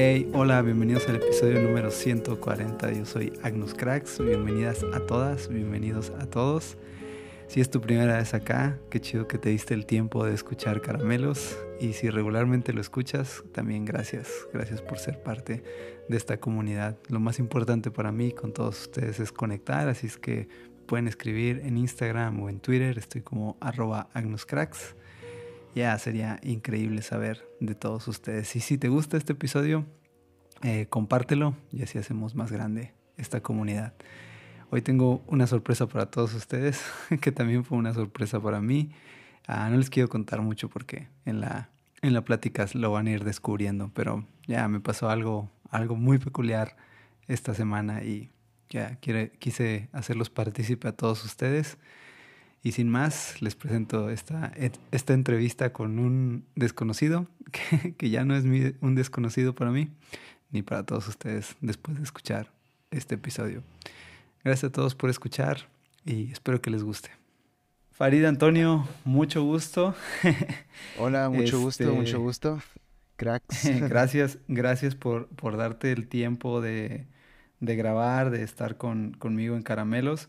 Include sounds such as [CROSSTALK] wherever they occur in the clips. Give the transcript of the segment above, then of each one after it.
Hey, hola, bienvenidos al episodio número 140. Yo soy Agnus Cracks. Bienvenidas a todas, bienvenidos a todos. Si es tu primera vez acá, qué chido que te diste el tiempo de escuchar Caramelos. Y si regularmente lo escuchas, también gracias. Gracias por ser parte de esta comunidad. Lo más importante para mí con todos ustedes es conectar, así es que pueden escribir en Instagram o en Twitter. Estoy como arroba agnuscracks ya sería increíble saber de todos ustedes. Y si te gusta este episodio, eh, compártelo y así hacemos más grande esta comunidad. Hoy tengo una sorpresa para todos ustedes, [LAUGHS] que también fue una sorpresa para mí. Ah, no les quiero contar mucho porque en la, en la plática lo van a ir descubriendo, pero ya me pasó algo, algo muy peculiar esta semana y ya quise hacerlos partícipe a todos ustedes. Y sin más, les presento esta, esta entrevista con un desconocido, [LAUGHS] que, que ya no es un desconocido para mí, ni para todos ustedes después de escuchar este episodio. Gracias a todos por escuchar y espero que les guste. Farid Antonio, mucho gusto. [LAUGHS] Hola, mucho gusto, este, mucho gusto. Cracks. [LAUGHS] gracias, gracias por, por darte el tiempo de, de grabar, de estar con, conmigo en Caramelos.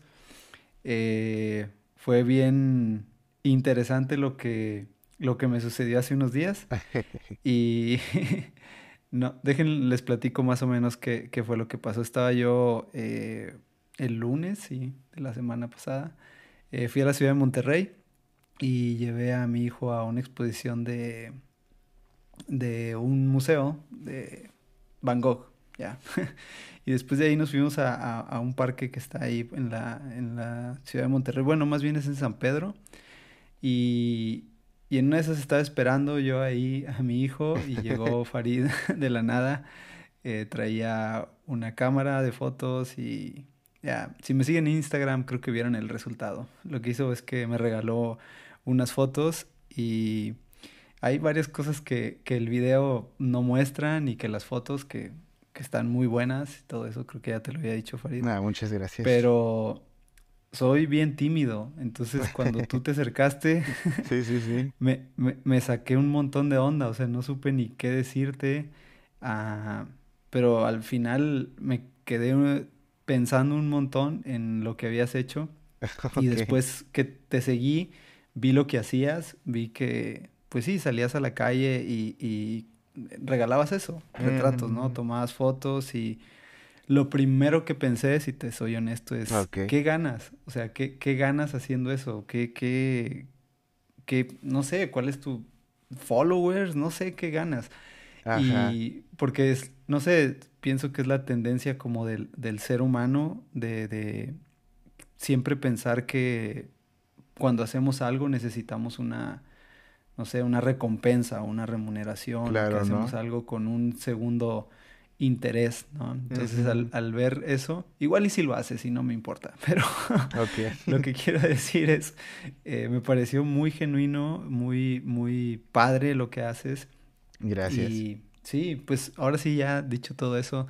Eh, fue bien interesante lo que, lo que me sucedió hace unos días. [LAUGHS] y [LAUGHS] no, déjenles les platico más o menos qué, qué fue lo que pasó. Estaba yo eh, el lunes, sí, de la semana pasada. Eh, fui a la ciudad de Monterrey y llevé a mi hijo a una exposición de, de un museo de Van Gogh, ya. [LAUGHS] Y después de ahí nos fuimos a, un parque que está ahí en la, en la ciudad de Monterrey. Bueno, más bien es en San Pedro. Y, y en una de esas estaba esperando yo ahí a mi hijo y llegó [LAUGHS] Farid de la nada. Eh, traía una cámara de fotos y ya, si me siguen en Instagram creo que vieron el resultado. Lo que hizo es que me regaló unas fotos y hay varias cosas que, que el video no muestran y que las fotos que que están muy buenas y todo eso, creo que ya te lo había dicho Farid. Ah, muchas gracias. Pero soy bien tímido, entonces cuando tú te acercaste, [LAUGHS] sí, sí, sí. [LAUGHS] Me, me, saqué un montón de onda, o sea, no supe ni qué decirte, ah, pero al final me quedé pensando un montón en lo que habías hecho [LAUGHS] y después que te seguí, vi lo que hacías, vi que, pues sí, salías a la calle y, y regalabas eso, retratos, ¿no? Mm. Tomabas fotos y lo primero que pensé, si te soy honesto, es ¿qué ganas? O sea, ¿qué, ¿qué, ganas haciendo eso? ¿Qué, qué, qué, no sé, cuál es tu followers? No sé qué ganas. Y porque es, no sé, pienso que es la tendencia como del, del ser humano de, de siempre pensar que cuando hacemos algo necesitamos una no sé, una recompensa, una remuneración, que hacemos algo con un segundo interés, ¿no? Entonces al, ver eso, igual y si lo haces y no me importa, [LAUGHS] pero lo que quiero decir es, eh, me pareció muy genuino, muy, muy padre lo que haces. Gracias. Y sí, pues ahora sí ya dicho todo eso,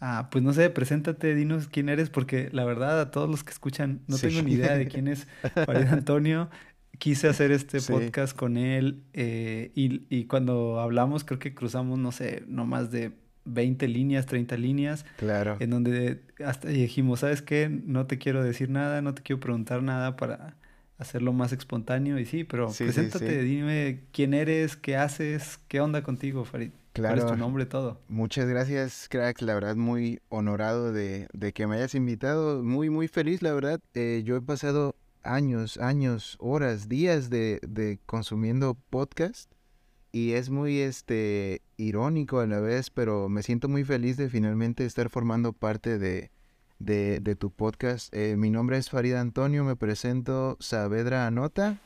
ah, pues no sé, preséntate, dinos quién eres, porque la verdad a todos los que escuchan no tengo ni idea de quién es [LAUGHS] Farid Antonio quise hacer este podcast con él eh, y, y, cuando hablamos creo que cruzamos, no sé, no más de 20 líneas, 30 líneas. Claro. En donde hasta dijimos, ¿sabes qué? No te quiero decir nada, no te quiero preguntar nada para hacerlo más espontáneo. Y sí, pero preséntate, dime quién eres, qué haces, qué onda contigo, Farid. Claro. ¿Cuál es tu nombre, todo? Muchas gracias, crack. La verdad, muy honorado de, de que me hayas invitado. Muy, muy feliz, la verdad. Eh, yo he pasado años, años, horas, días de, de consumiendo podcast y es muy este irónico a la vez, pero me siento muy feliz de finalmente estar formando parte de, de, tu podcast. Eh, mi nombre es Farida Antonio, me presento Saavedra Anota.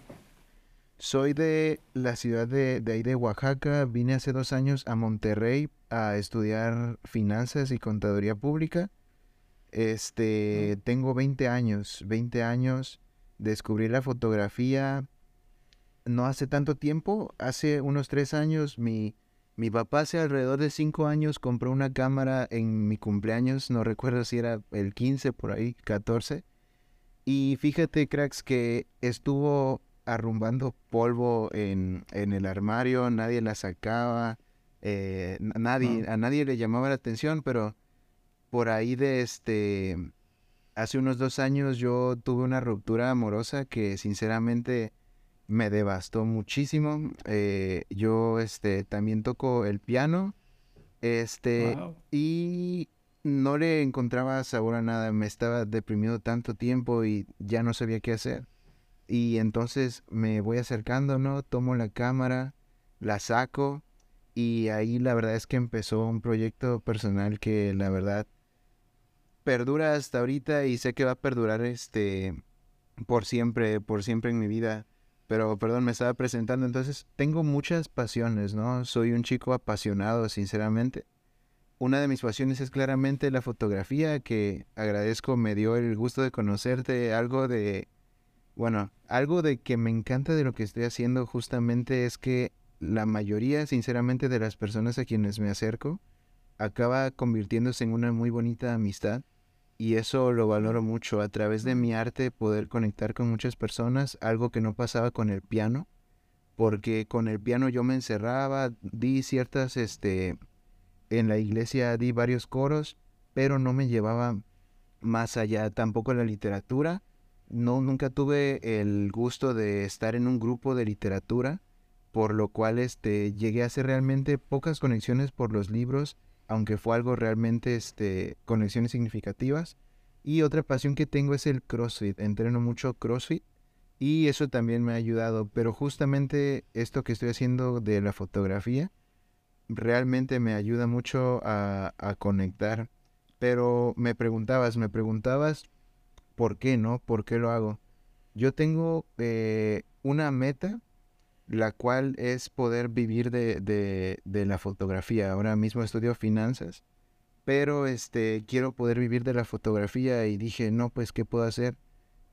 Soy de la ciudad de, de ahí de Oaxaca, vine hace dos años a Monterrey a estudiar finanzas y contaduría pública. Este, tengo 20 años, 20 años descubrí la fotografía no hace tanto tiempo, hace unos tres años, mi, mi papá hace alrededor de cinco años compró una cámara en mi cumpleaños, no recuerdo si era el 15 por ahí, 14. Y fíjate, cracks, que estuvo arrumbando polvo en, en el armario, nadie la sacaba, eh, nadie, a nadie le llamaba la atención, pero por ahí de este, hace unos dos años yo tuve una ruptura amorosa que sinceramente me devastó muchísimo. Eh, yo este, también toco el piano, este, y no le encontraba sabor a nada, me estaba deprimido tanto tiempo y ya no sabía qué hacer. Y entonces me voy acercando, ¿no? Tomo la cámara, la saco y ahí la verdad es que empezó un proyecto personal que la verdad perdura hasta ahorita y sé que va a perdurar este por siempre, por siempre en mi vida. Pero perdón, me estaba presentando, entonces tengo muchas pasiones, ¿no? Soy un chico apasionado, sinceramente. Una de mis pasiones es claramente la fotografía, que agradezco me dio el gusto de conocerte, algo de, bueno, algo de que me encanta de lo que estoy haciendo justamente es que la mayoría, sinceramente, de las personas a quienes me acerco, acaba convirtiéndose en una muy bonita amistad y eso lo valoro mucho a través de mi arte poder conectar con muchas personas, algo que no pasaba con el piano, porque con el piano yo me encerraba, di ciertas este en la iglesia di varios coros, pero no me llevaba más allá. Tampoco la literatura. No, nunca tuve el gusto de estar en un grupo de literatura, por lo cual este, llegué a hacer realmente pocas conexiones por los libros, aunque fue algo realmente este, conexiones significativas. Y otra pasión que tengo es el CrossFit. Entreno mucho CrossFit y eso también me ha ayudado. Pero justamente esto que estoy haciendo de la fotografía, realmente me ayuda mucho a, conectar. Pero me preguntabas, me preguntabas por qué, ¿no? ¿Por qué lo hago? Yo tengo eh, una meta, la cual es poder vivir de, de, la fotografía. Ahora mismo estudio finanzas, pero este, quiero poder vivir de la fotografía y dije, no, pues, ¿qué puedo hacer?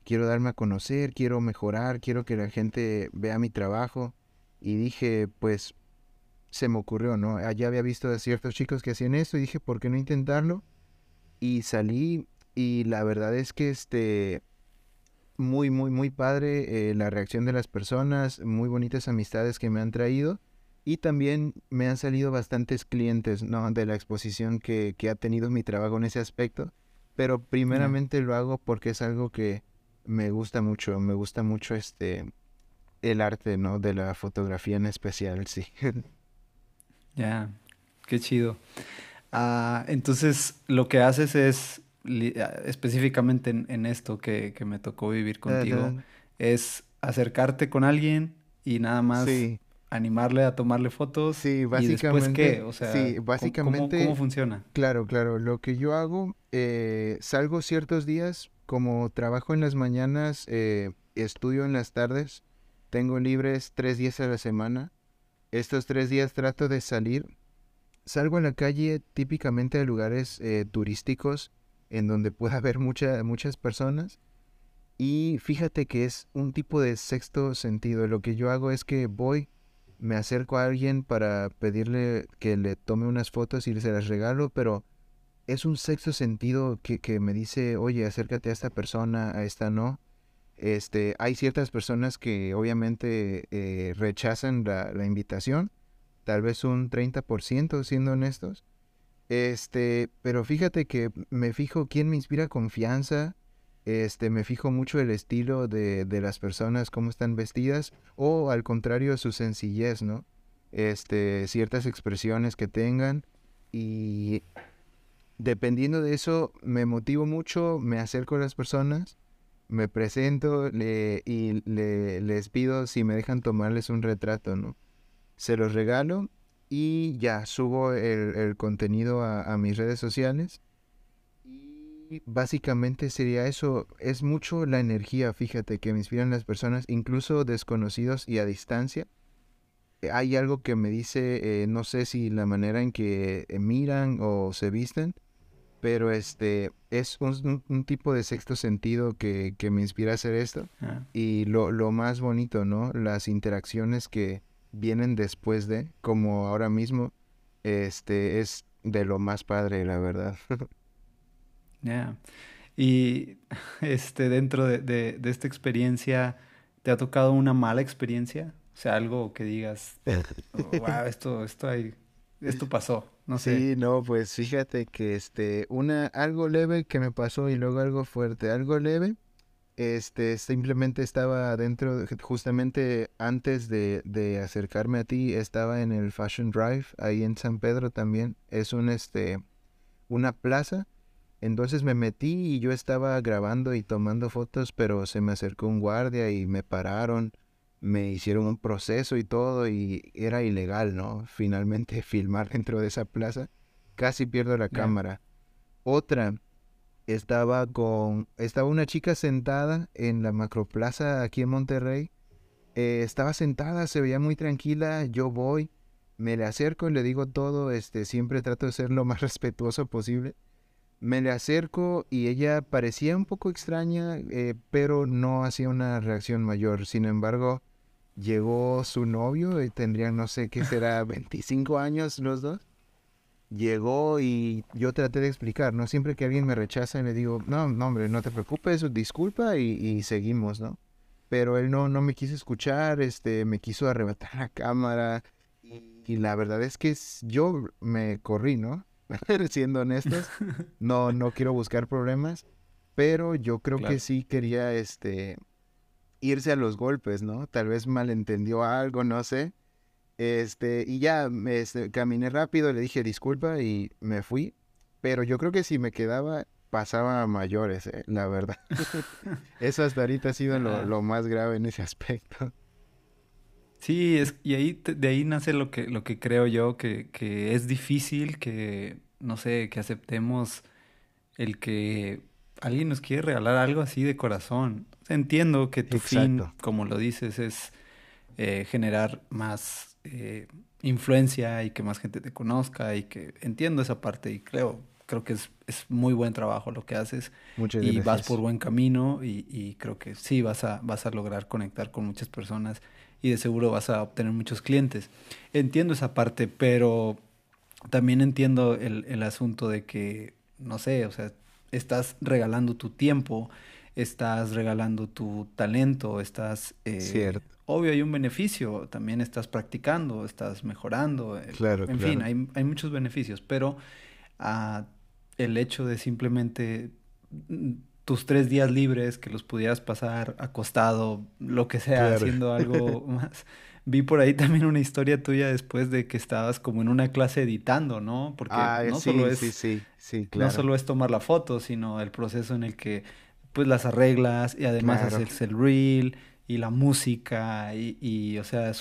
Quiero darme a conocer, quiero mejorar, quiero que la gente vea mi trabajo. Y dije, pues, se me ocurrió, ¿no? Allá había visto a ciertos chicos que hacían esto y dije, ¿por qué no intentarlo? Y salí y la verdad es que este muy muy muy padre eh, la reacción de las personas, muy bonitas amistades que me han traído y también me han salido bastantes clientes, ¿no? De la exposición que, que ha tenido mi trabajo en ese aspecto, pero primeramente lo hago porque es algo que me gusta mucho, me gusta mucho este el arte, ¿no? De la fotografía en especial, sí. [LAUGHS] Ya, qué chido. Ah, entonces, lo que haces es, específicamente en, esto que, me tocó vivir contigo, es acercarte con alguien y nada más animarle a tomarle fotos. Sí, básicamente. ¿Y después qué? O sea, sí, básicamente, ¿cómo, funciona? Claro, claro. Lo que yo hago, eh, salgo ciertos días, como trabajo en las mañanas, eh, estudio en las tardes, tengo libres tres días a la semana. Estos tres días trato de salir. Salgo a la calle típicamente a lugares eh, turísticos en donde pueda haber muchas personas. Y fíjate que es un tipo de sexto sentido. Lo que yo hago es que voy, me acerco a alguien para pedirle que le tome unas fotos y se las regalo, pero es un sexto sentido que, que me dice, oye, acércate a esta persona, a esta no. Este, hay ciertas personas que obviamente eh, rechazan la, invitación, tal vez un 30% siendo honestos. Este, pero fíjate que me fijo quién me inspira confianza, este, me fijo mucho el estilo de, de, las personas, cómo están vestidas, o al contrario, su sencillez, ¿no? Este, ciertas expresiones que tengan. Y dependiendo de eso, me motivo mucho, me acerco a las personas me presento y le, les pido si me dejan tomarles un retrato, ¿no? Se los regalo y ya subo el, contenido a, mis redes sociales. Y básicamente sería eso. Es mucho la energía, fíjate, que me inspiran las personas, incluso desconocidos y a distancia. Hay algo que me dice, eh, no sé si la manera en que miran o se visten, pero este es un, tipo de sexto sentido que, me inspira a hacer esto. Ah. Y lo, más bonito, ¿no? Las interacciones que vienen después de, como ahora mismo, este es de lo más padre, la verdad. [LAUGHS] Ya. Y [LAUGHS] este, dentro de, de, esta experiencia, ¿te ha tocado una mala experiencia? O sea, algo que digas, wow, [LAUGHS] esto, esto hay esto pasó? No sé. Sí, no, pues fíjate que este, una, algo leve que me pasó y luego algo fuerte. Algo leve, este, simplemente estaba dentro, justamente antes de, de acercarme a ti, estaba en el Fashion Drive, ahí en San Pedro también. Es un, este, una plaza. Entonces me metí y yo estaba grabando y tomando fotos, pero se me acercó un guardia y me pararon me hicieron un proceso y todo y era ilegal, ¿no? Finalmente [LAUGHS] filmar dentro de esa plaza. Casi pierdo la cámara. Otra, estaba con, estaba una chica sentada en la macroplaza aquí en Monterrey. Eh, estaba sentada, se veía muy tranquila, yo voy, me le acerco y le digo todo, este, siempre trato de ser lo más [LAUGHS] respetuoso posible. Me le acerco y ella parecía un poco extraña, eh, pero no hacía una reacción mayor. Sin embargo, llegó su novio y tendrían, no sé qué será, [LAUGHS] 25 años los dos. Llegó y yo traté de explicar, ¿no? Siempre que alguien me rechaza y le digo, no, no, hombre, no te preocupes, disculpa y, seguimos, ¿no? Pero él no, no me quiso escuchar, este, me quiso arrebatar la cámara y la verdad es que yo me corrí, ¿no? [LAUGHS] siendo honestos, [LAUGHS] no, no quiero buscar problemas, pero yo creo que sí quería, este, irse a los golpes, ¿no? Tal vez malentendió algo, no sé. Este, y ya me, este, caminé rápido, le dije disculpa y me fui. Pero yo creo que si me quedaba, pasaba a mayores, ¿eh? la verdad. [LAUGHS] Eso hasta ahorita ha sido lo, lo, más grave en ese aspecto. Sí, es, y ahí de ahí nace lo que, lo que creo yo, que, que es difícil que, no sé, que aceptemos el que alguien nos quiere regalar algo así de corazón. Entiendo que tu fin, como lo dices, es eh, generar más eh, influencia y que más gente te conozca y que entiendo esa parte y creo, creo que es, es muy buen trabajo lo que haces Muchas y vas por buen camino y, y, creo que sí vas a, vas a lograr conectar con muchas personas y de seguro vas a obtener muchos clientes. Entiendo esa parte, pero también entiendo el, el asunto de que, no sé, o sea, estás regalando tu tiempo, estás regalando tu talento, estás... Eh, Cierto. Obvio hay un beneficio, también estás practicando, estás mejorando. Eh, claro, en fin, hay, hay, muchos beneficios, pero uh, el hecho de simplemente mm, tus tres días libres, que los pudieras pasar acostado, lo que sea, haciendo algo [LAUGHS] más. Vi por ahí también una historia tuya después de que estabas como en una clase editando, ¿no? Porque ah, no solo es, sí, claro. no solo es tomar la foto, sino el proceso en el que pues las arreglas y además haces el reel y la música y, y o sea,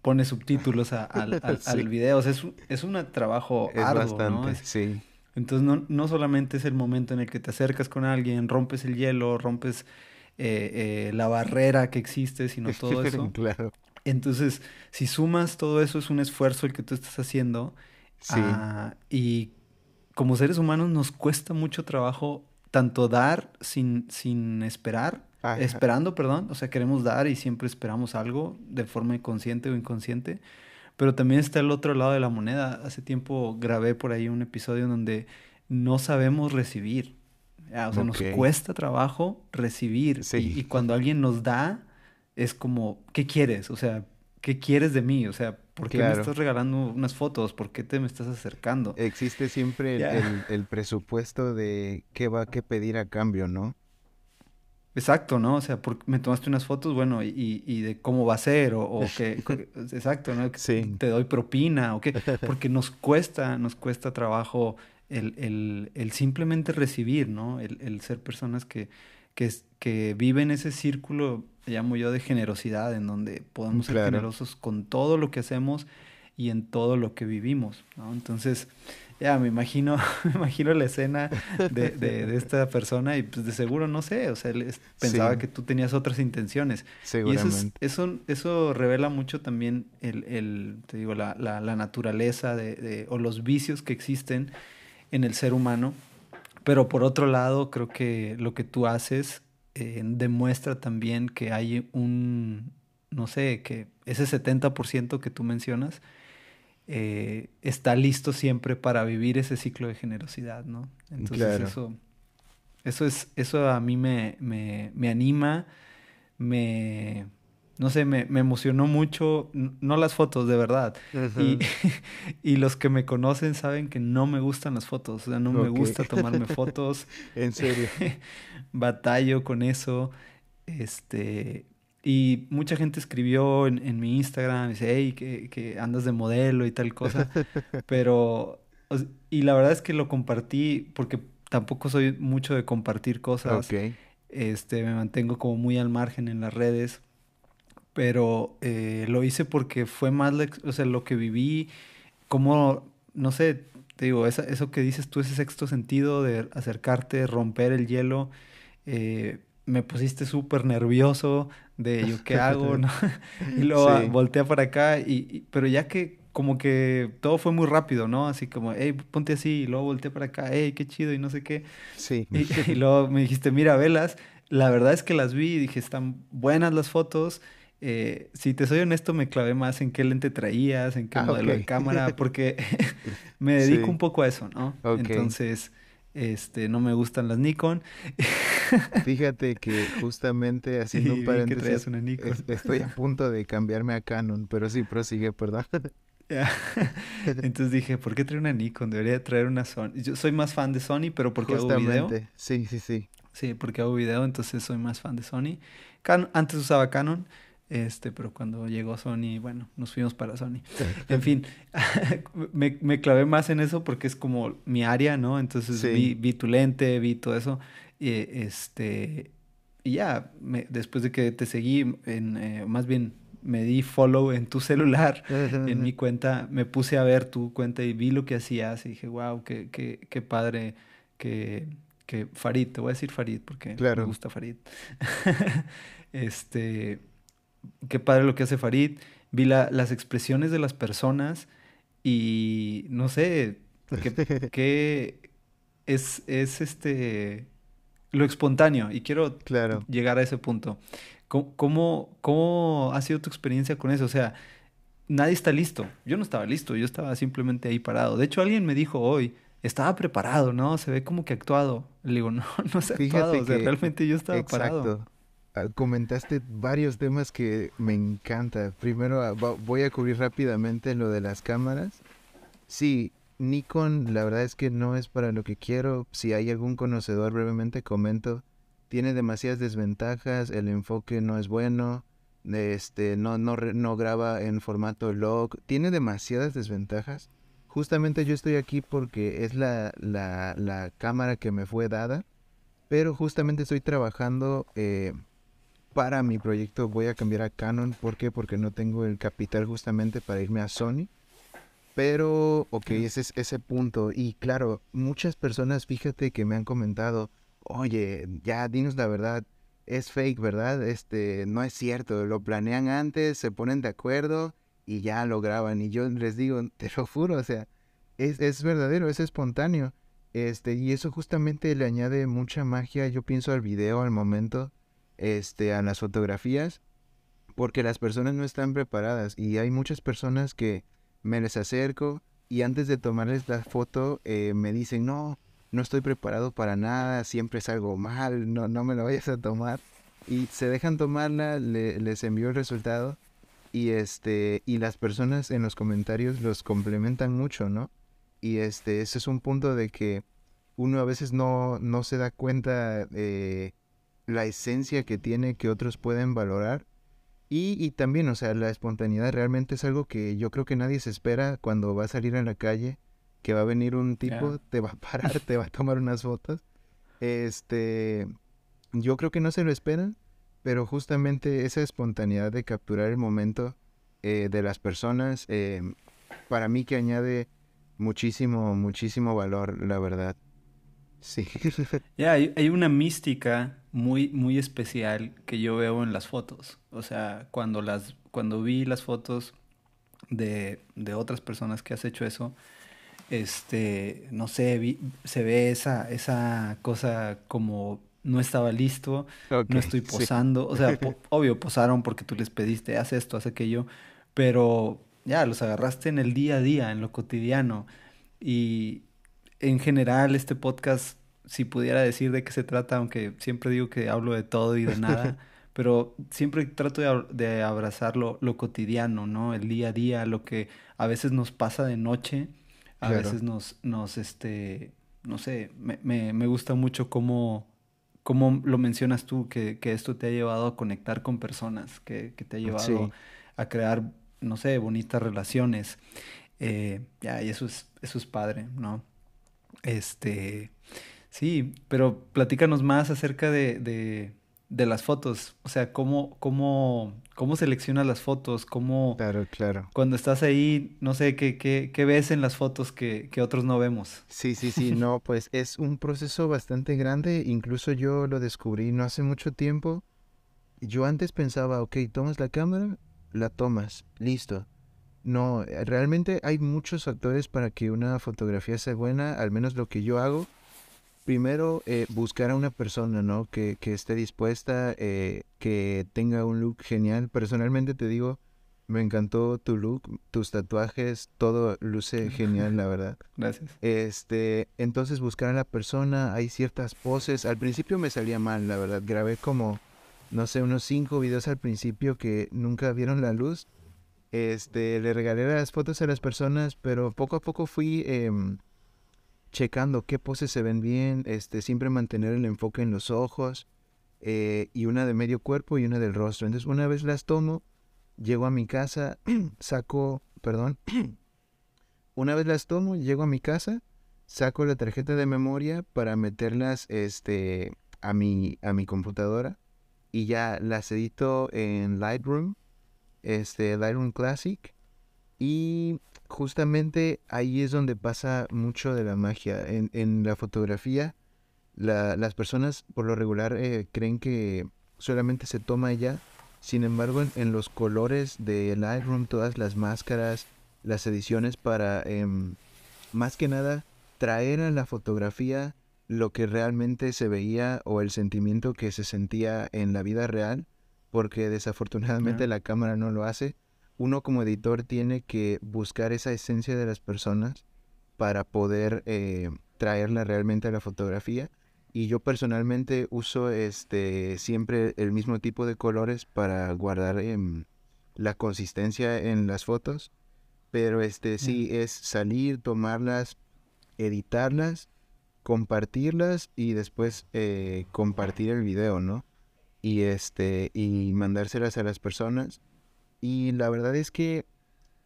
pone subtítulos [LAUGHS] al, al, video. O sea, es, es un trabajo es arduo, bastante, sí. Entonces no, no solamente es el momento en el que te acercas con alguien, rompes el hielo, rompes eh, eh, la barrera que existe, sino todo [LAUGHS] eso. claro. Entonces, si sumas todo eso, es un esfuerzo el que tú estás haciendo. Sí. Ah, y como seres humanos nos cuesta mucho trabajo tanto dar sin, sin esperar, esperando, perdón, o sea, queremos dar y siempre esperamos algo de forma inconsciente o inconsciente, pero también está el otro lado de la moneda. Hace tiempo grabé por ahí un episodio donde no sabemos recibir. O sea, nos cuesta trabajo recibir. Y, y, cuando alguien nos da, es como, ¿qué quieres? O sea, ¿qué quieres de mí? O sea, ¿por qué me estás regalando unas fotos? ¿Por qué te me estás acercando? Existe siempre el, presupuesto de qué va a qué pedir a cambio, ¿no? Exacto, ¿no? O sea, porque me tomaste unas fotos, bueno, y, y de cómo va a ser, o, o [LAUGHS] que, exacto, ¿no? Sí. Te doy propina, o qué, [LAUGHS] porque nos cuesta, nos cuesta trabajo el, el, el simplemente recibir, ¿no? El, el ser personas que, que, que viven ese círculo llamo yo de generosidad, en donde podemos ser generosos con todo lo que hacemos y en todo lo que vivimos, ¿no? Entonces, ya me imagino, [LAUGHS] me imagino la escena de, de, esta persona y pues de seguro no sé, o sea, pensaba que tú tenías otras intenciones. Seguramente. Y eso, eso, eso, revela mucho también el, el te digo, la, la, la naturaleza de, de, o los vicios que existen en el ser humano. Pero por otro lado, creo que lo que tú haces eh, demuestra también que hay un, no sé, que ese 70% que tú mencionas eh, está listo siempre para vivir ese ciclo de generosidad, ¿no? Entonces eso, eso, es, eso a mí me, me, me anima, me, no sé, me, me emocionó mucho, no las fotos, de verdad. y, [LAUGHS] y, los que me conocen saben que no me gustan las fotos, o sea, no me gusta tomarme [LAUGHS] fotos. en serio. [LAUGHS] Batallo con eso. Este, y mucha gente escribió en, en mi Instagram, dice, hey, que, que, andas de modelo y tal cosa. Pero, y la verdad es que lo compartí porque tampoco soy mucho de compartir cosas. Este, me mantengo como muy al margen en las redes pero eh, lo hice porque fue más o sea, lo que viví, como, no sé, te digo, esa, eso que dices tú, ese sexto sentido de acercarte, romper el hielo, eh, me pusiste súper nervioso de yo qué [LAUGHS] hago, ¿no? [LAUGHS] y luego voltea volteé para acá, y, pero ya que como que todo fue muy rápido, ¿no? Así como, hey, ponte así, y luego volteé para acá, hey, qué chido, y no sé qué. Sí. Y, y luego me dijiste, mira, velas. La verdad es que las vi y dije, están buenas las fotos. Eh, si te soy honesto, me clavé más en qué lente traías, en qué ah, modelo de cámara, [LAUGHS] porque [LAUGHS] me dedico un poco a eso, ¿no? Entonces, este, no me gustan las Nikon. [LAUGHS] Fíjate que justamente haciendo un paréntesis, una Nikon. estoy a punto de cambiarme a Canon, pero sí, prosigue, perdón. Entonces dije, ¿por qué traer una Nikon? Debería traer una Sony. Yo soy más fan de Sony, pero porque hago video. Sí, sí, sí. Sí, porque hago video, entonces soy más fan de Sony. antes usaba Canon, este, pero cuando llegó Sony, bueno, nos fuimos para Sony. [LAUGHS] En fin, [LAUGHS] me, me, clavé más en eso porque es como mi área, ¿no? Entonces vi, vi, tu lente, vi todo eso. Y, este, y ya, me, después de que te seguí, en, eh, más bien me di follow en tu celular, [LAUGHS] en mi cuenta, me puse a ver tu cuenta y vi lo que hacías y dije, wow, qué, qué, qué padre que, que Farid, te voy a decir Farid porque me gusta Farid. este qué padre lo que hace Farid. Vi la, las expresiones de las personas y no sé, qué [LAUGHS] es, es este lo espontáneo y quiero claro. llegar a ese punto. ¿Cómo, ¿Cómo, ha sido tu experiencia con eso? O sea, nadie está listo. Yo no estaba listo, yo estaba simplemente ahí parado. De hecho, alguien me dijo hoy, estaba preparado, ¿no? Se ve como que actuado. Le digo, no, [LAUGHS] no se ha actuado. O sea, realmente yo estaba parado. Ah, comentaste varios temas que me encanta. Primero ah, voy a cubrir rápidamente lo de las cámaras. Sí, Nikon la verdad es que no es para lo que quiero. Si hay algún conocedor brevemente comento. Tiene demasiadas desventajas, el enfoque no es bueno, este no no no graba en formato log, tiene demasiadas desventajas. Justamente yo estoy aquí porque es la, la, la cámara que me fue dada, pero justamente estoy trabajando eh, para mi proyecto voy a cambiar a Canon. ¿Por qué? Porque no tengo el capital justamente para irme a Sony. Pero, ok, ese es ese punto. Y claro, muchas personas, fíjate que me han comentado, oye, ya dinos la verdad, es fake, ¿verdad? Este, no es cierto, lo planean antes, se ponen de acuerdo y ya lo graban. Y yo les digo, [LAUGHS] te lo juro, o sea, es, es verdadero, es espontáneo. Este, y eso justamente le añade mucha magia, yo pienso, al video, al momento este, a las fotografías porque las personas no están preparadas y hay muchas personas que me les acerco y antes de tomarles la foto eh, me dicen no, no estoy preparado para nada, siempre es algo mal, no, no me lo vayas a tomar y se dejan tomarla, les envío el resultado y este y las personas en los comentarios los complementan mucho, ¿no? Y este ese es un punto de que uno a veces no, no se da cuenta eh, la esencia que tiene que otros pueden valorar. Y, y, también, o sea, la espontaneidad realmente es algo que yo creo que nadie se espera cuando va a salir en la calle, que va a venir un tipo, te va a parar, te va a tomar unas fotos. Este, yo creo que no se lo esperan, pero justamente esa espontaneidad de capturar el momento eh, de las personas, eh, para mí que añade muchísimo, muchísimo valor, la verdad. Sí. [LAUGHS] Ya, hay, una mística muy, muy especial que yo veo en las fotos. O sea, cuando, las, cuando vi las fotos de, de otras personas que has hecho eso, este, no sé, se ve esa, esa cosa como no estaba listo, no estoy posando. O sea, [LAUGHS] obvio, posaron porque tú les pediste, haz esto, haz aquello, pero ya, los agarraste en el día a día, en lo cotidiano. Y, en general este podcast, si pudiera decir de qué se trata, aunque siempre digo que hablo de todo y de nada, [LAUGHS] pero siempre trato de, de abrazar lo, cotidiano, ¿no? El día a día, lo que a veces nos pasa de noche, a veces nos, nos, este, no sé, me, me, me gusta mucho cómo, cómo lo mencionas tú, que, que, esto te ha llevado a conectar con personas, que, que te ha llevado a crear, no sé, bonitas relaciones. Eh, ya, y eso es, eso es padre, ¿no? Este, sí, pero platícanos más acerca de, de, de las fotos. O sea, cómo, cómo, cómo seleccionas las fotos, cómo... Claro, claro. Cuando estás ahí, no sé, ¿qué, qué, qué ves en las fotos que, que otros no vemos? Sí, sí, [LAUGHS] sí, no, pues es un proceso bastante grande. Incluso yo lo descubrí no hace mucho tiempo. Yo antes pensaba, ok, tomas la cámara, la tomas, listo. No, realmente hay muchos factores para que una fotografía sea buena, al menos lo que yo hago. Primero, eh, buscar a una persona, ¿no? Que, que esté dispuesta, eh, que tenga un look genial. Personalmente te digo, me encantó tu look, tus tatuajes, todo luce genial, la verdad. [LAUGHS] Gracias. Este, entonces buscar a la persona, hay ciertas poses. Al principio me salía mal, la verdad. Grabé como, no sé, unos cinco videos al principio que nunca vieron la luz este, le regalé las fotos a las personas, pero poco a poco fui em, checando qué poses se ven bien, este, siempre mantener el enfoque en los ojos, eh, y una de medio cuerpo y una del rostro. Entonces, una vez las tomo, llego a mi casa, [CLEARS THROAT] saco, perdón, [CLEARS THROAT] una vez las tomo, llego a mi casa, saco la tarjeta de memoria para meterlas, este, a mi, a mi computadora y ya las edito en Lightroom este, Lightroom Classic. Y justamente ahí es donde pasa mucho de la magia. En, en la fotografía, las personas por lo regular eh, creen que solamente se toma ya. Sin embargo, en, los colores de Lightroom, todas las máscaras, las ediciones para, em, más que nada, traer a la fotografía lo que realmente se veía o el sentimiento que se sentía en la vida real porque desafortunadamente la cámara no lo hace. Uno como editor tiene que buscar esa esencia de las personas para poder eh, traerla realmente a la fotografía. Y yo personalmente uso este siempre el mismo tipo de colores para guardar em, la consistencia en las fotos. Pero este sí es salir, tomarlas, editarlas, compartirlas y después eh, compartir el video, ¿no? y este y mandárselas a las personas y la verdad es que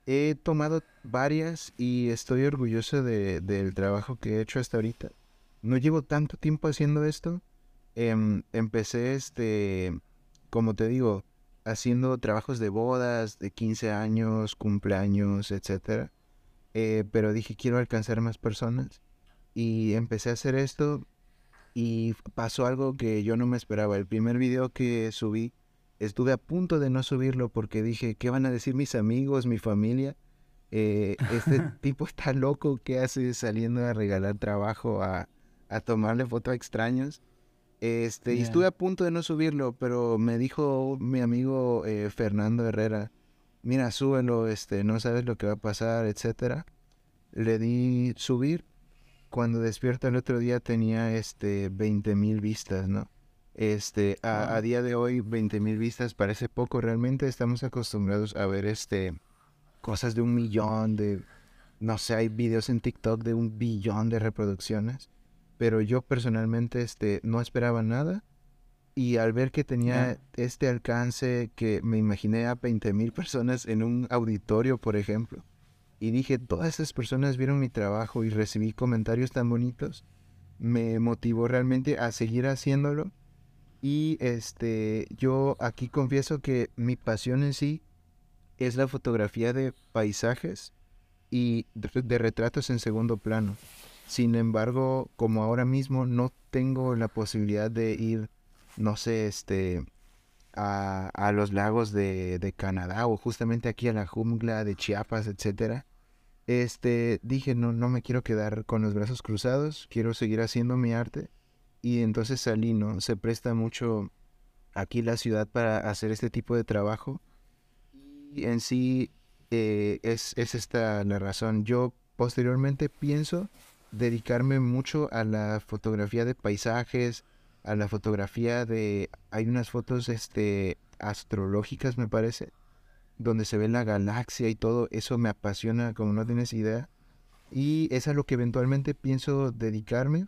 he tomado varias y estoy orgulloso de, del trabajo que he hecho hasta ahorita. No llevo tanto tiempo haciendo esto. Em, empecé este como te digo haciendo trabajos de bodas de 15 años cumpleaños etcétera. Eh, pero dije quiero alcanzar más personas y empecé a hacer esto y pasó algo que yo no me esperaba. El primer video que subí, estuve a punto de no subirlo porque dije, ¿qué van a decir mis amigos, mi familia? Eh, este [LAUGHS] tipo está loco, ¿qué hace saliendo a regalar trabajo, a, a tomarle foto a extraños? Este, y estuve a punto de no subirlo, pero me dijo mi amigo eh, Fernando Herrera, mira, súbelo, este, no sabes lo que va a pasar, etcétera. Le di subir cuando despierto el otro día tenía este 20 mil vistas, ¿no? Este, a, día de hoy 20 mil vistas parece poco, realmente estamos acostumbrados a ver este cosas de un millón, de, no sé, hay videos en TikTok de un billón de reproducciones, pero yo personalmente este, no esperaba nada y al ver que tenía este alcance que me imaginé a 20 mil personas en un auditorio, por ejemplo, y dije, todas esas personas vieron mi trabajo y recibí comentarios tan bonitos, me motivó realmente a seguir haciéndolo. Y este, yo aquí confieso que mi pasión en sí es la fotografía de paisajes y de, retratos en segundo plano. Sin embargo, como ahora mismo no tengo la posibilidad de ir, no sé, este, a, a los lagos de, de, Canadá o justamente aquí a la jungla de Chiapas, etcétera, este, dije, no, no me quiero quedar con los brazos cruzados, quiero seguir haciendo mi arte. Y entonces salí, ¿no? Se presta mucho aquí la ciudad para hacer este tipo de trabajo. Y en sí eh, es, es esta la razón. Yo posteriormente pienso dedicarme mucho a la fotografía de paisajes, a la fotografía de... Hay unas fotos este, astrológicas, me parece, donde se ve la galaxia y todo. Eso me apasiona como no tienes idea. Y es a lo que eventualmente pienso dedicarme.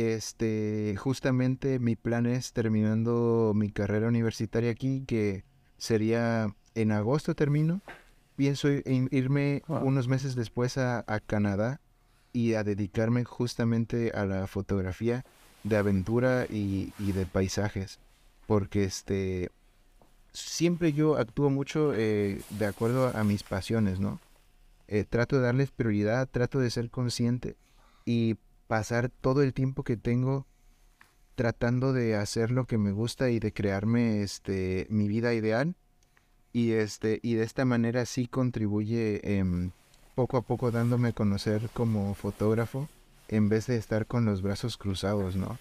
Este, justamente mi plan es terminando mi carrera universitaria aquí, que sería en agosto termino. Pienso irme unos meses después a, Canadá y a dedicarme justamente a la fotografía de aventura y, de paisajes. Porque este siempre yo actúo mucho eh, de acuerdo a mis pasiones, ¿no? Eh, trato de darles prioridad, trato de ser consciente y pasar todo el tiempo que tengo tratando de hacer lo que me gusta y de crearme este mi vida ideal y este y de esta manera sí contribuye poco a poco dándome a conocer como fotógrafo en vez de estar con los brazos cruzados, ¿no?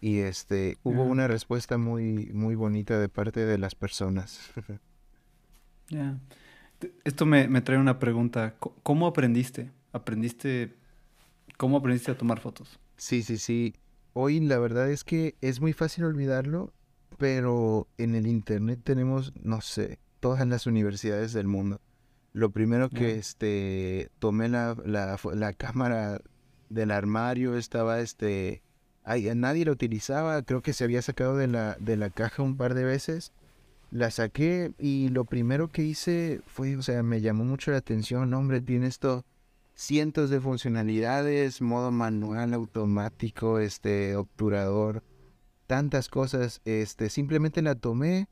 Y este hubo una respuesta muy muy bonita de parte de las personas. [LAUGHS] Ya. Esto me, trae una pregunta. ¿Cómo aprendiste? ¿Aprendiste? ¿Cómo aprendiste a tomar fotos? Sí, sí, sí. Hoy la verdad es que es muy fácil olvidarlo, pero en el internet tenemos, no sé, todas las universidades del mundo. Lo primero que este tomé la, la, cámara del armario estaba este ay, nadie la utilizaba, creo que se había sacado de la, de la caja un par de veces la saqué y lo primero que hice fue, o sea, me llamó mucho la atención, hombre, tiene esto cientos de funcionalidades, modo manual, automático, este, obturador, tantas cosas, este, simplemente la tomé,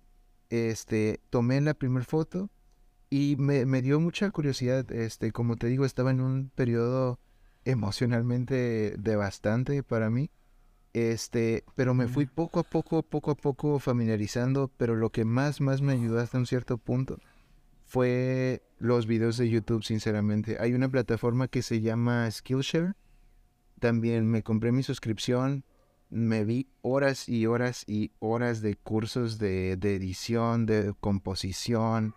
este, tomé la primera foto y me, me dio mucha curiosidad, este, como te digo, estaba en un periodo emocionalmente devastante para mí este, pero me fui poco a poco, poco a poco familiarizando, pero lo que más, más me ayudó hasta un cierto punto fue los videos de YouTube, sinceramente. Hay una plataforma que se llama Skillshare. También me compré mi suscripción, me vi horas y horas y horas de cursos de, de edición, de composición,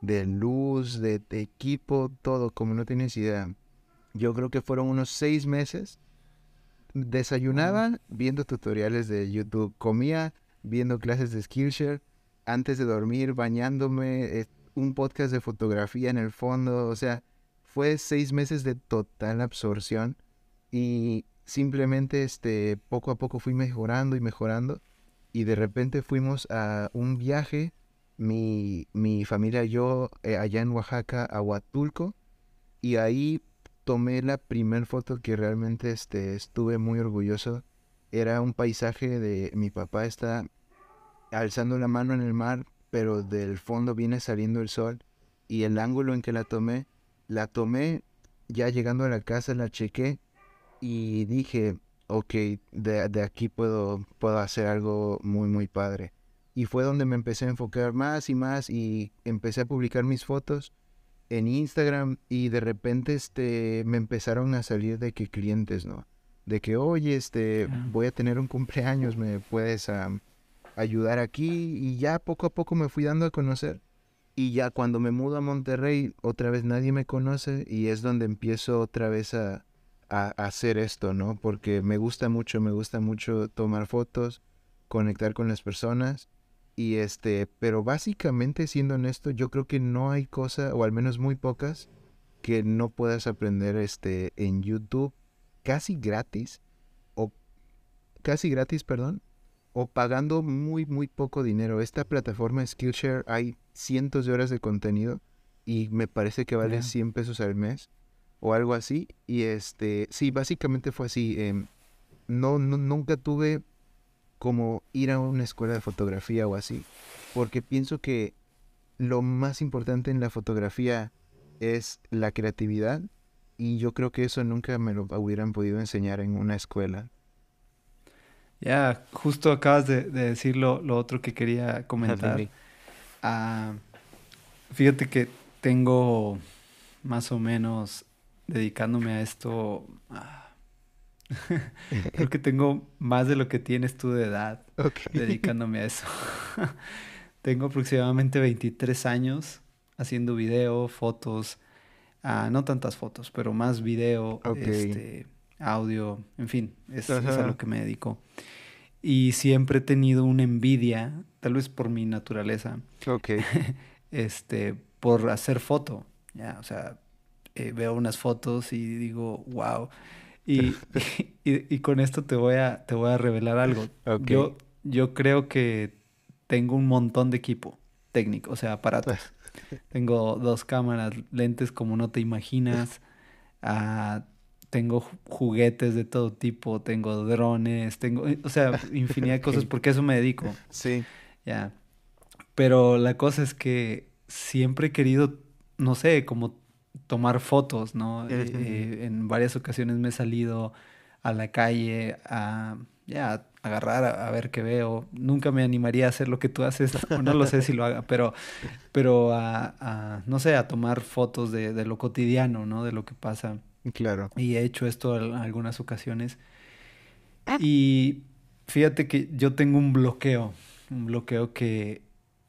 de luz, de, de equipo, todo, como no tienes idea. Yo creo que fueron unos seis meses desayunaba viendo tutoriales de YouTube, comía viendo clases de Skillshare, antes de dormir bañándome, eh, un podcast de fotografía en el fondo, o sea, fue seis meses de total absorción y simplemente este, poco a poco fui mejorando y mejorando y de repente fuimos a un viaje, mi, mi familia y yo, eh, allá en Oaxaca, a Huatulco, y ahí tomé la primera foto que realmente este, estuve muy orgulloso. Era un paisaje de mi papá está alzando la mano en el mar, pero del fondo viene saliendo el sol. Y el ángulo en que la tomé, la tomé ya llegando a la casa, la chequé y dije, ok, de, de aquí puedo, puedo hacer algo muy, muy padre. Y fue donde me empecé a enfocar más y más y empecé a publicar mis fotos en Instagram y de repente este me empezaron a salir de que clientes, ¿no? De que, oye, este, voy a tener un cumpleaños, me puedes ayudar aquí y ya poco a poco me fui dando a conocer. Y ya cuando me mudo a Monterrey, otra vez nadie me conoce y es donde empiezo otra vez a, a hacer esto, ¿no? Porque me gusta mucho, me gusta mucho tomar fotos, conectar con las personas y este, pero básicamente siendo honesto, yo creo que no hay cosa, o al menos muy pocas, que no puedas aprender este en YouTube casi gratis o casi gratis, perdón, o pagando muy muy poco dinero. Esta plataforma Skillshare hay cientos de horas de contenido y me parece que vale 100 pesos al mes o algo así y este, sí, básicamente fue así. Em, no, no nunca tuve como ir a una escuela de fotografía o así, porque pienso que lo más importante en la fotografía es la creatividad y yo creo que eso nunca me lo hubieran podido enseñar en una escuela. Ya, justo acabas de, decir lo, otro que quería [LAUGHS] comentar. Ah, fíjate que tengo más o menos dedicándome a esto ah, [LAUGHS] Creo que tengo más de lo que tienes tú de edad [LAUGHS] dedicándome a eso. tengo aproximadamente 23 años haciendo video, fotos, ah, no tantas fotos, pero más video, este, audio, en fin, es, es, a lo que me dedico. y siempre he tenido una envidia, tal vez por mi naturaleza, [LAUGHS] este, por hacer foto. Ya, o sea, eh, veo unas fotos y digo, wow. Y, [LAUGHS] [LAUGHS] y, y con esto te voy a, te voy a revelar algo. Yo, yo creo que tengo un montón de equipo técnico, o sea, aparatos. Tengo dos cámaras, lentes como no te imaginas. ah, tengo ju- juguetes de todo tipo, tengo drones, tengo, eh, o sea, [LAUGHS] infinidad de cosas, porque a eso me dedico. Sí. Ya. Pero la cosa es que siempre he querido, no sé, como tomar fotos, ¿no? Eh, eh, en varias ocasiones me he salido a la calle a, ya, a agarrar a, a ver qué veo. Nunca me animaría a hacer lo que tú haces, [LAUGHS] o no lo sé si lo haga, pero, pero a, a, no sé, a tomar fotos de, de lo cotidiano, ¿no? De lo que pasa. Claro. Y he hecho esto en algunas ocasiones. Y fíjate que yo tengo un bloqueo, un bloqueo que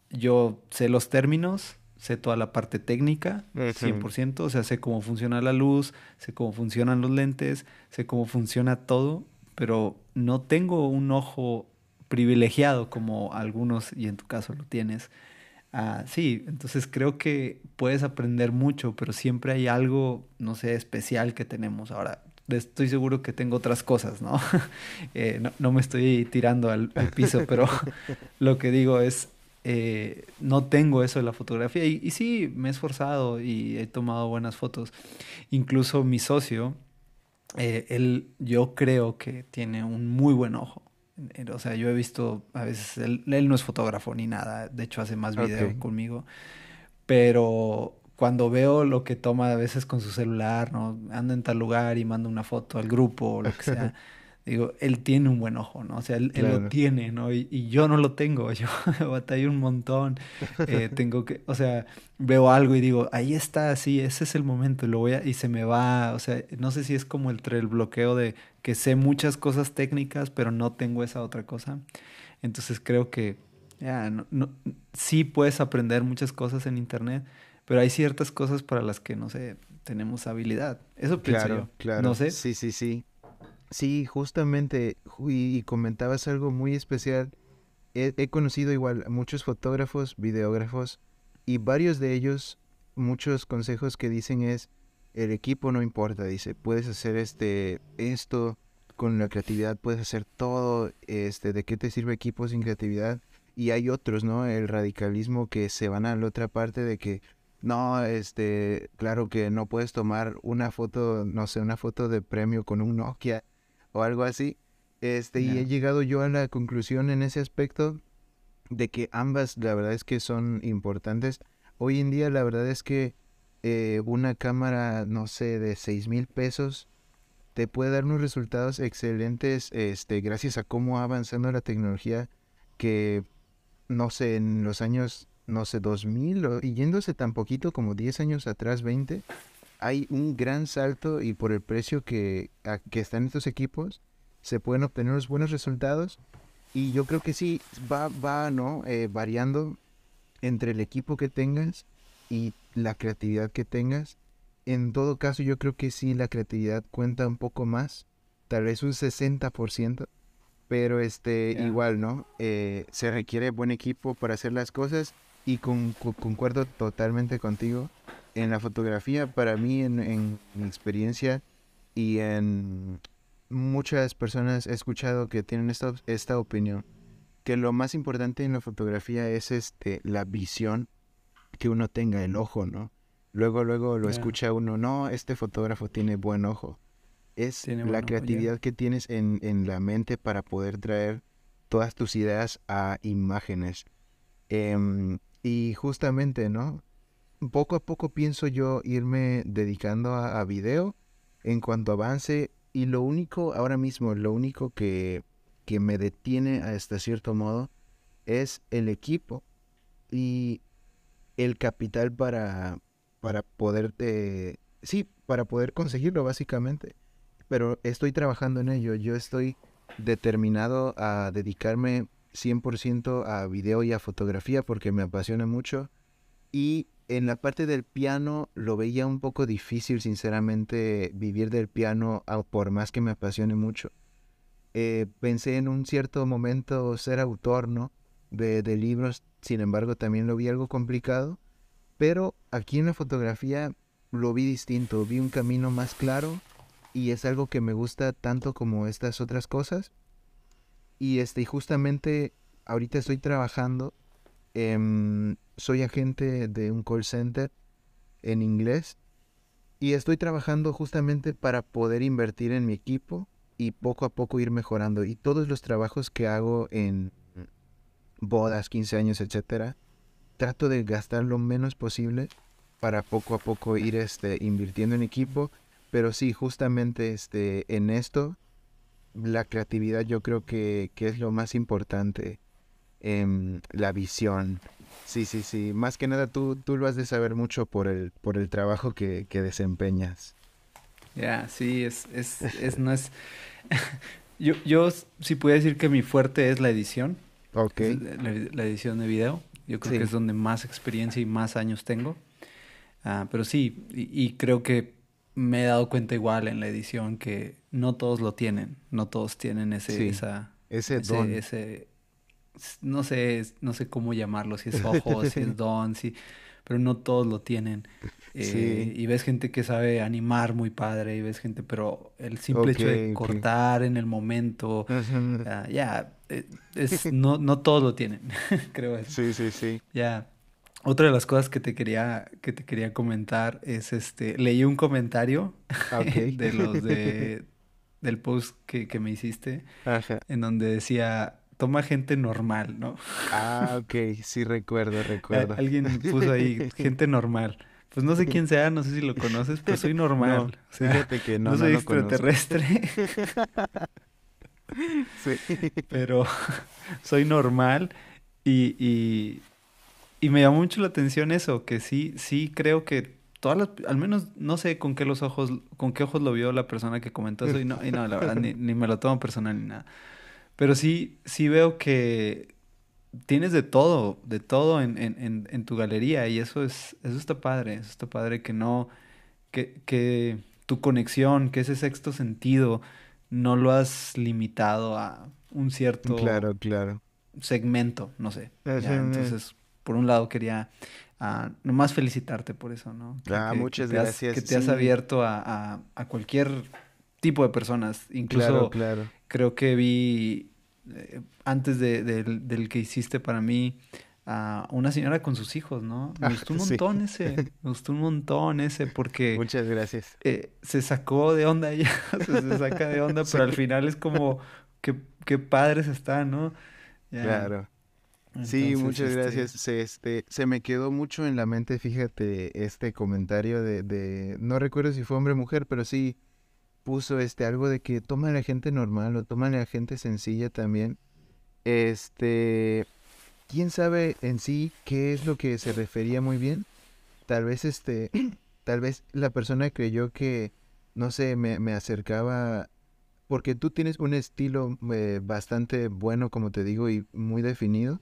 yo sé los términos, sé toda la parte técnica, Ujú. 100%, o sea, sé cómo funciona la luz, sé cómo funcionan los lentes, sé cómo funciona todo, pero no tengo un ojo privilegiado como algunos, y en tu caso lo tienes. Ah, sí, entonces creo que puedes aprender mucho, pero siempre hay algo, no sé, especial que tenemos. Ahora, estoy seguro que tengo otras cosas, ¿no? [LAUGHS] Eh, no, me estoy tirando al, piso, pero [LAUGHS] lo que digo es, eh, no tengo eso de la fotografía. Y, y sí, me he esforzado y he tomado buenas fotos. Incluso mi socio, eh, él, yo creo que tiene un muy buen ojo. O sea, yo he visto, a veces, él, él no es fotógrafo ni nada, de hecho hace más video conmigo, pero cuando veo lo que toma a veces con su celular, ¿no? Anda en tal lugar y manda una foto al grupo o lo que sea, [LAUGHS] digo, él tiene un buen ojo, ¿no? O sea, él, él lo tiene, ¿no? Y, y yo no lo tengo, [LAUGHS] yo batallo un montón, eh, [LAUGHS] tengo que, o sea, veo algo y digo, ahí está, sí, ese es el momento, y lo voy a, y se me va, o sea, no sé si es como el, el bloqueo de que sé muchas cosas técnicas, pero no tengo esa otra cosa. Entonces creo que ya, no, no- sí puedes aprender muchas cosas en internet, pero hay ciertas cosas para las que, no sé, tenemos habilidad. Eso pienso Claro, yo. claro. No sé. Sí, sí, sí. Sí, justamente, ju- y, comentabas algo muy especial. He, he conocido igual a muchos fotógrafos, videógrafos, y varios de ellos, muchos consejos que dicen es, el equipo no importa, dice, puedes hacer este, esto, con la creatividad puedes hacer todo, este, ¿de qué te sirve equipo sin creatividad? Y hay otros, ¿no? El radicalismo que se van a la otra parte de que no, este, claro que no puedes tomar una foto, no sé, una foto de premio con un Nokia o algo así. Este, y he llegado yo a la conclusión en ese aspecto de que ambas, la verdad es que son importantes. Hoy en día, la verdad es que eh, una cámara, no sé, de seis mil pesos te puede dar unos resultados excelentes, este, gracias a cómo ha avanzando la tecnología que, no sé, en los años, no sé, 2000 o- y yéndose tan poquito como 10 años atrás, 20, hay un gran salto y por el precio que, a- que están estos equipos, se pueden obtener unos buenos resultados. Y yo creo que sí, va, va, ¿no? Eh, variando entre el equipo que tengas y la creatividad que tengas. En todo caso, yo creo que sí, la creatividad cuenta un poco más, tal vez un 60%, pero este, Ya. igual, ¿no? Eh, se requiere buen equipo para hacer las cosas y con, co- concuerdo totalmente contigo. En la fotografía, para mí, en, en mi experiencia y en muchas personas he escuchado que tienen esta, esta opinión, que lo más importante en la fotografía es este, la visión que uno tenga, el ojo, ¿no? Luego, luego lo escucha uno, no, este fotógrafo tiene buen ojo. Es Tiene la ojo, creatividad que tienes en, en la mente para poder traer todas tus ideas a imágenes. Em, y justamente, ¿no? Poco a poco pienso yo irme dedicando a, video en cuanto avance y lo único, ahora mismo, lo único que, que me detiene hasta cierto modo es el equipo y el capital para, para poder, sí, para poder conseguirlo básicamente. Pero estoy trabajando en ello, yo estoy determinado a dedicarme 100% a video y a fotografía porque me apasiona mucho. Y en la parte del piano lo veía un poco difícil, sinceramente, vivir del piano, por más que me apasione mucho. Eh, pensé en un cierto momento ser autor. De, libros, sin embargo también lo vi algo complicado, pero aquí en la fotografía lo vi distinto, vi un camino más claro y es algo que me gusta tanto como estas otras cosas. Y este, justamente ahorita estoy trabajando, soy agente de un call center en inglés y estoy trabajando justamente para poder invertir en mi equipo y poco a poco ir mejorando. Y todos los trabajos que hago en bodas, 15 años, etcétera, trato de gastar lo menos posible para poco a poco ir este, invirtiendo en equipo. Pero sí, justamente este, en esto, la creatividad yo creo que, que es lo más importante. en la visión. Sí, sí, sí. Más que nada tú, tú lo has de saber mucho por el, por el trabajo que, que desempeñas. Ya, sí, es, es, es, no es... [LAUGHS] yo, yo sí puedo decir que mi fuerte es la edición. Ok. La, edición de video. Yo creo que es donde más experiencia y más años tengo. Ah, pero sí, y, creo que me he dado cuenta igual en la edición que no todos lo tienen. No todos tienen ese, esa, ese, don. ese, no sé, no sé cómo llamarlo, si es [LAUGHS] ojo, si es don, sí, pero no todos lo tienen. Eh, y ves gente que sabe animar muy padre, y ves gente, pero el simple hecho de cortar en el momento, ah, ya, eh, es, no, no todos lo tienen, [LAUGHS] creo eso. Sí, sí, sí. Ya. Otra de las cosas que te quería, que te quería comentar es este, leí un comentario [LAUGHS] de los de del post que, que me hiciste, en donde decía toma gente normal, ¿no? Ah, ok, sí recuerdo, recuerdo. Alguien puso ahí [LAUGHS] gente normal. Pues no sé quién sea, no sé si lo conoces, pero soy [LAUGHS] normal. fíjate que no, no soy extraterrestre. [LAUGHS] sí. Pero soy normal y, y, y me llamó mucho la atención eso, que sí, sí creo que todas las, al menos no sé con qué los ojos, con qué ojos lo vio la persona que comentó eso y no, y no la verdad, ni, ni me lo tomo personal ni nada. Pero sí, sí veo que tienes de todo, de todo en, en, en, tu galería y eso es, eso está padre, eso está padre que no, que, que tu conexión, que ese sexto sentido, no lo has limitado a un cierto claro, claro. segmento, no sé. entonces, por un lado quería uh, nomás felicitarte por eso, ¿no? ah, muchas gracias. que te has abierto a, a, a, cualquier tipo de personas, incluso claro, claro. creo que vi eh, antes de, del que hiciste para mí, a una señora con sus hijos, ¿no? Me ah, gustó un montón ese, [LAUGHS] me gustó un montón ese porque... Muchas gracias. Eh, se sacó de onda ella, [LAUGHS] se, saca de onda, pero al final es como, qué, qué padres están, ¿no? Claro. sí, muchas este gracias. Se, este, se me quedó mucho en la mente, fíjate, este comentario de, de, no recuerdo si fue hombre o mujer, pero sí, puso este algo de que toma la gente normal o toma la gente sencilla también. Este, quién sabe en sí qué es lo que se refería muy bien. Tal vez este, [CLEARS THROAT] tal vez la persona creyó que, no sé, me, me acercaba porque tú tienes un estilo eh, bastante bueno, como te digo, y muy definido.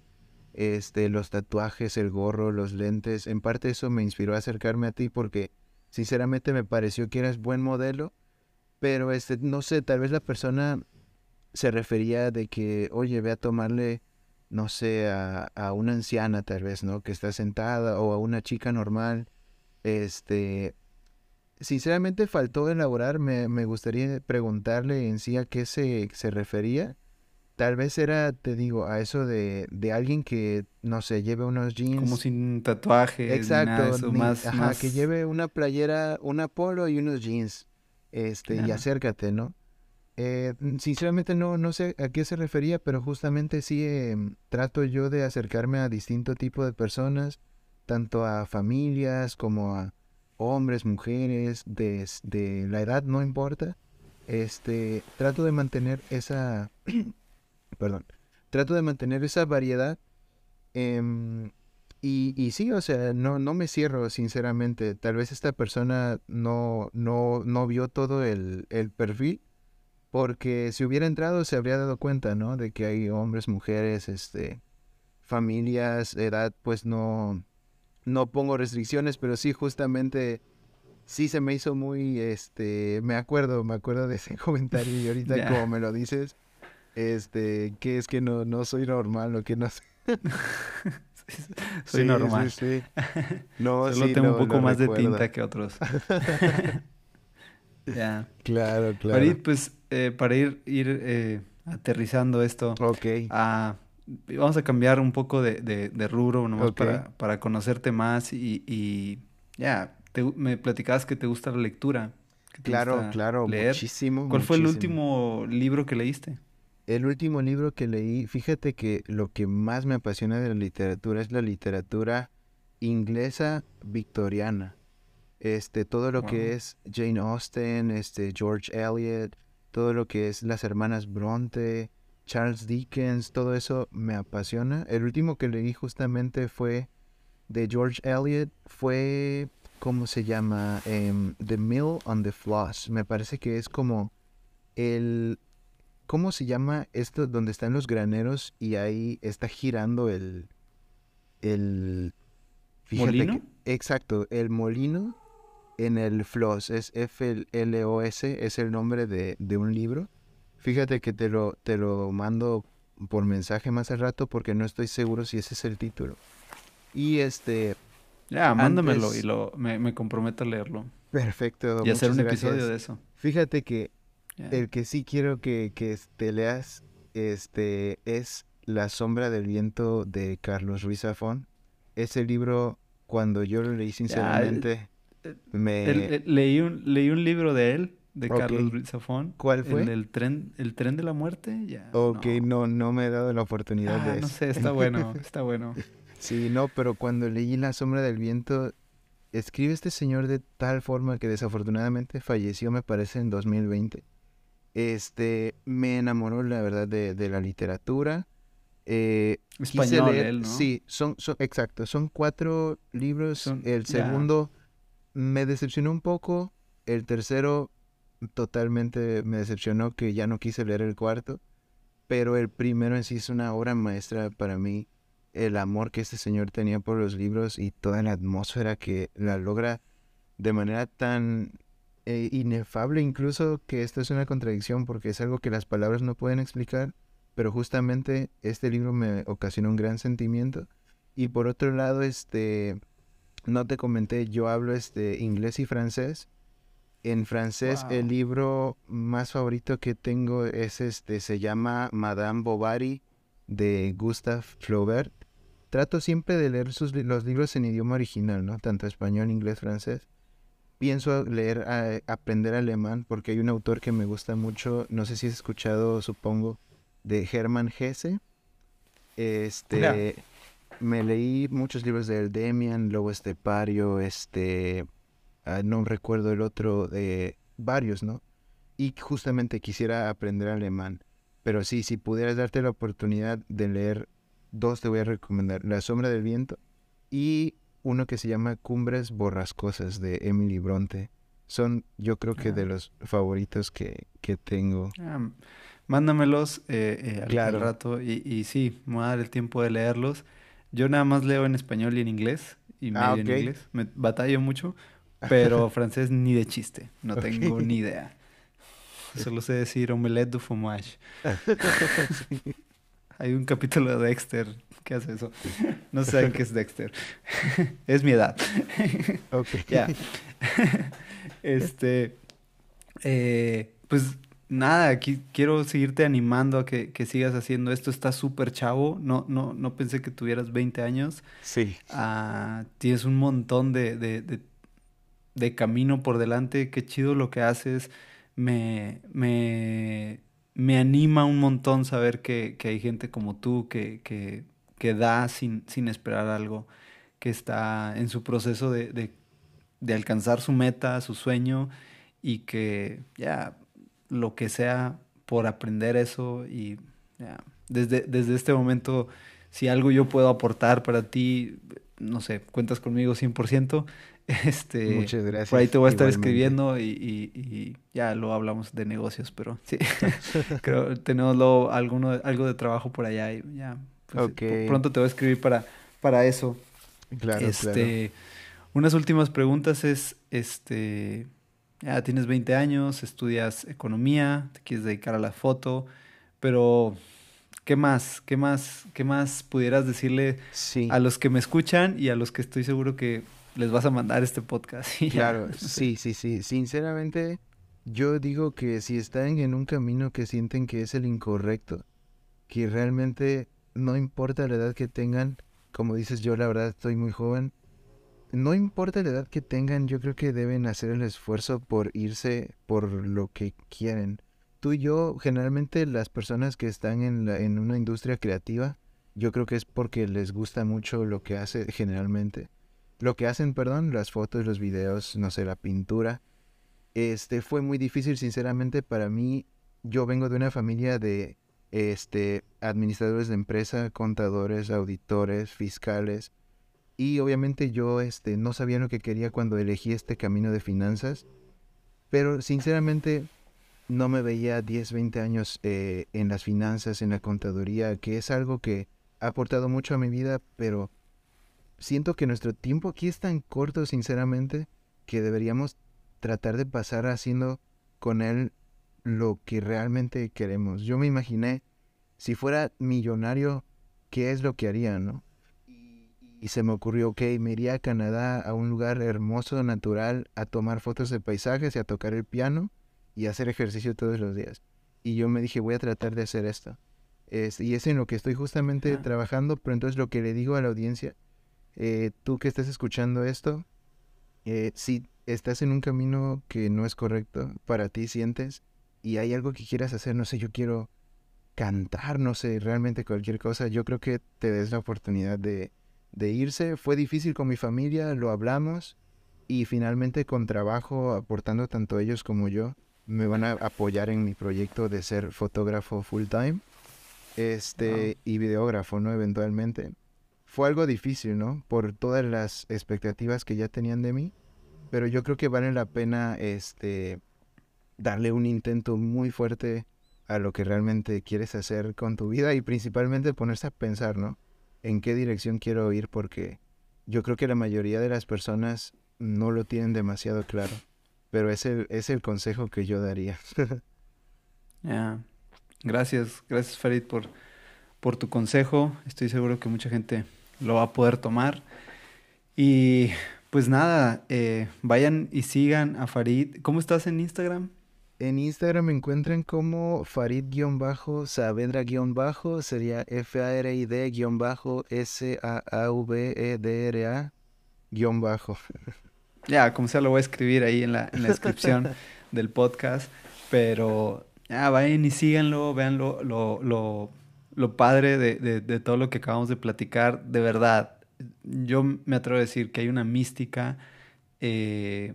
Este, los tatuajes, el gorro, los lentes, en parte eso me inspiró a acercarme a ti porque sinceramente me pareció que eras buen modelo pero este, no sé, tal vez la persona se refería de que, oye, ve a tomarle, no sé, a, a una anciana tal vez, ¿no? Que está sentada o a una chica normal. Este, sinceramente faltó elaborar, me, me gustaría preguntarle en sí a qué se, se refería. Tal vez era, te digo, a eso de, de alguien que, no sé, lleve unos jeans. Como sin tatuaje. Exacto. más, ajá, que lleve una playera, una polo y unos jeans este, y acércate, ¿no? Eh, sinceramente no, no sé a qué se refería, pero justamente sí em, trato yo de acercarme a distinto tipo de personas, tanto a familias como a hombres, mujeres, de, de la edad, no importa. Este, trato de mantener esa, [CLEARS THROAT] perdón, trato de mantener esa variedad eh, y, y sí, o sea, no, no me cierro, sinceramente. Tal vez esta persona no, no, no vio todo el, el perfil, porque si hubiera entrado se habría dado cuenta, ¿no? De que hay hombres, mujeres, este, familias, edad, pues no, no pongo restricciones, pero sí, justamente, sí se me hizo muy, este, me acuerdo, me acuerdo de ese [LAUGHS] comentario y [LAUGHS] ahorita como me lo dices, este, que es que no, no soy normal o que no sé. [LAUGHS] [LAUGHS] soy normal. Sí, sí. [LAUGHS] No, Solo tengo no, un poco más de tinta que otros. [LAUGHS] ya. Claro, claro. Farid, pues eh, para ir, ir eh, aterrizando esto, Ok. a- vamos a cambiar un poco de, de- de rubro nomás para, para conocerte más y, y ya, me platicabas que te gusta la lectura. que te Claro, gusta claro, leer. muchísimo. ¿Cuál fue el último libro que leíste? El último libro que leí, fíjate que lo que más me apasiona de la literatura es la literatura inglesa victoriana. Este, todo lo Wow. que es Jane Austen, este, George Eliot, todo lo que es las hermanas Bronte, Charles Dickens, todo eso me apasiona. El último que leí justamente fue de George Eliot, fue, ¿cómo se llama? Em, the Mill on the Floss. Me parece que es como el, ¿cómo se llama esto donde están los graneros y ahí está girando el, el, ¿Molino? que- exacto, el molino en el floss, es F-L-O-S, es el nombre de, de un libro. Fíjate que te lo, te lo mando por mensaje más al rato porque no estoy seguro si ese es el título. Y este, Ya, mándamelo y lo, me, me comprometo a leerlo. perfecto. Y hacer un episodio de eso. Fíjate que El que sí quiero que, que te leas este, es La sombra del viento de Carlos Ruiz Zafón. Ese libro, cuando yo lo leí sinceramente, eh, me... El- el- leí, un, leí un libro de él, de. Carlos Ruiz Zafón. ¿Cuál fue? El tren, el tren de la muerte. Ya. Ok, no, no me he dado la oportunidad Ah, de no eso. sé, está bueno, está bueno. [LAUGHS] Sí, no, pero cuando leí La sombra del viento, escribe este señor de tal forma que desafortunadamente falleció, me parece, en 2020. Este, me enamoró, la verdad, de, de la literatura. Eh, quise Español leer- él, ¿no? Sí, son, son, exacto, son cuatro libros. Son- el segundo me decepcionó un poco. El tercero totalmente me decepcionó que ya no quise leer el cuarto. Pero el primero en sí es una obra maestra para mí. El amor que este señor tenía por los libros y toda la atmósfera que la logra de manera tan eh, inefable incluso que esto es una contradicción porque es algo que las palabras no pueden explicar, pero justamente este libro me ocasionó un gran sentimiento. Y por otro lado, este, no te comenté, yo hablo este inglés y francés. En francés, el libro más favorito que tengo es este, se llama Madame Bovary de Gustave Flaubert. Trato siempre de leer sus, los libros en idioma original, ¿no? Tanto español, inglés, francés. Pienso leer, a- aprender alemán porque hay un autor que me gusta mucho, no sé si has escuchado, supongo, de Hermann Hesse. Este, me leí muchos libros de él, Demian, Lobo Estepario, este, ah, no recuerdo el otro, de varios, ¿no? Y justamente quisiera aprender alemán. Pero sí, si pudieras darte la oportunidad de leer dos, te voy a recomendar La sombra del viento y uno que se llama Cumbres borrascosas de Emily Bronte. Son, yo creo que Ah. de los favoritos que, que tengo. Ah, mándamelos eh, eh, al- Claro. rato y, y sí, me voy a dar el tiempo de leerlos. Yo nada más leo en español y en inglés y medio Ah, en ok. inglés. Me batallo mucho, [LAUGHS] pero francés ni de chiste. No tengo Ok. ni idea. [LAUGHS] Solo sé decir omelette du fromage. [LAUGHS] Hay un capítulo de Dexter que hace eso. [LAUGHS] No saben qué es Dexter. [LAUGHS] es mi edad. [LAUGHS] Ok. Ya. este. eh, pues nada, aquí quiero seguirte animando a que, que sigas haciendo esto. Está súper chavo. No, no, no pensé que tuvieras 20 años. Sí. Ah, tienes un montón de, de, de- de camino por delante. Qué chido lo que haces. Me, me, me anima un montón saber que, que hay gente como tú que, que, que da sin, sin esperar algo, que está en su proceso de, de, de alcanzar su meta, su sueño y que ya lo que sea por aprender eso y ya, desde, desde este momento, si algo yo puedo aportar para ti, no sé, cuentas conmigo 100%. [LAUGHS] Este, Muchas gracias. por ahí te voy a estar igualmente. escribiendo y, y- y ya lo hablamos de negocios, pero sí, [LAUGHS] [LAUGHS] creo tenemos luego alguno, algo de trabajo por allá y ya, pues, Ok. pr- pronto te voy a escribir para, para eso. Claro, claro. Este, unas últimas preguntas es, este, ya tienes 20 años, estudias economía, te quieres dedicar a la foto, Pero, ¿qué más? ¿Qué más? ¿Qué más pudieras decirle a los que me escuchan y a los que estoy seguro que les vas a mandar este podcast? [LAUGHS] claro, sí, sí, sí. Sinceramente, yo digo que si están en un camino que sienten que es el incorrecto, que realmente no importa la edad que tengan, como dices yo, la verdad estoy muy joven, no importa la edad que tengan, yo creo que deben hacer el esfuerzo por irse por lo que quieren. Tú y yo, generalmente las personas que están en, la, en una industria creativa, yo creo que es porque les gusta mucho lo que hace generalmente. Lo que hacen, perdón, las fotos, los videos, no sé, la pintura. Este fue muy difícil, sinceramente, para mí. Yo vengo de una familia de este administradores de empresa, contadores, auditores, fiscales y obviamente yo este, no sabía lo que quería cuando elegí este camino de finanzas, pero sinceramente no me veía 10, 20 años eh, en las finanzas, en la contaduría, que es algo que ha aportado mucho a mi vida, pero siento que nuestro tiempo aquí es tan corto, sinceramente, que deberíamos tratar de pasar haciendo con él lo que realmente queremos. Yo me imaginé, si fuera millonario, ¿qué es lo que haría, no? y se me ocurrió, ok, me iría a Canadá, a un lugar hermoso, natural, a tomar fotos de paisajes y a tocar el piano y a hacer ejercicio todos los días. Y yo me dije, voy a tratar de hacer esto. Es, y es en lo que estoy justamente trabajando, pero entonces lo que le digo a la audiencia, eh, tú que estás escuchando esto, eh, si estás en un camino que no es correcto, para ti sientes, y hay algo que quieras hacer, no sé, yo quiero cantar, no sé, realmente cualquier cosa, yo creo que te des la oportunidad de, de irse. Fue difícil con mi familia, lo hablamos y finalmente con trabajo, aportando tanto ellos como yo, me van a apoyar en mi proyecto de ser fotógrafo full time este, y videógrafo, ¿no? Eventualmente. Fue algo difícil, ¿no? Por todas las expectativas que ya tenían de mí, pero yo creo que vale la pena este, darle un intento muy fuerte a lo que realmente quieres hacer con tu vida y principalmente ponerse a pensar, ¿no? en qué dirección quiero ir porque yo creo que la mayoría de las personas no lo tienen demasiado claro, pero es el, es el consejo que yo daría. [LAUGHS] Gracias, gracias Farid por, por tu consejo. Estoy seguro que mucha gente lo va a poder tomar. Y pues nada, eh, vayan y sigan a Farid. ¿Cómo estás en Instagram? En Instagram me encuentran como Farid-Saavedra- sería F-A-R-I-D-S-A-A-V-E-D-R-A- [LAUGHS] Ya, como sea, lo voy a escribir ahí en la, descripción [LAUGHS] del podcast. Pero ya, vayan y síganlo, vean lo, lo, lo, padre de, de, todo lo que acabamos de platicar. De verdad, yo me atrevo a decir que hay una mística eh,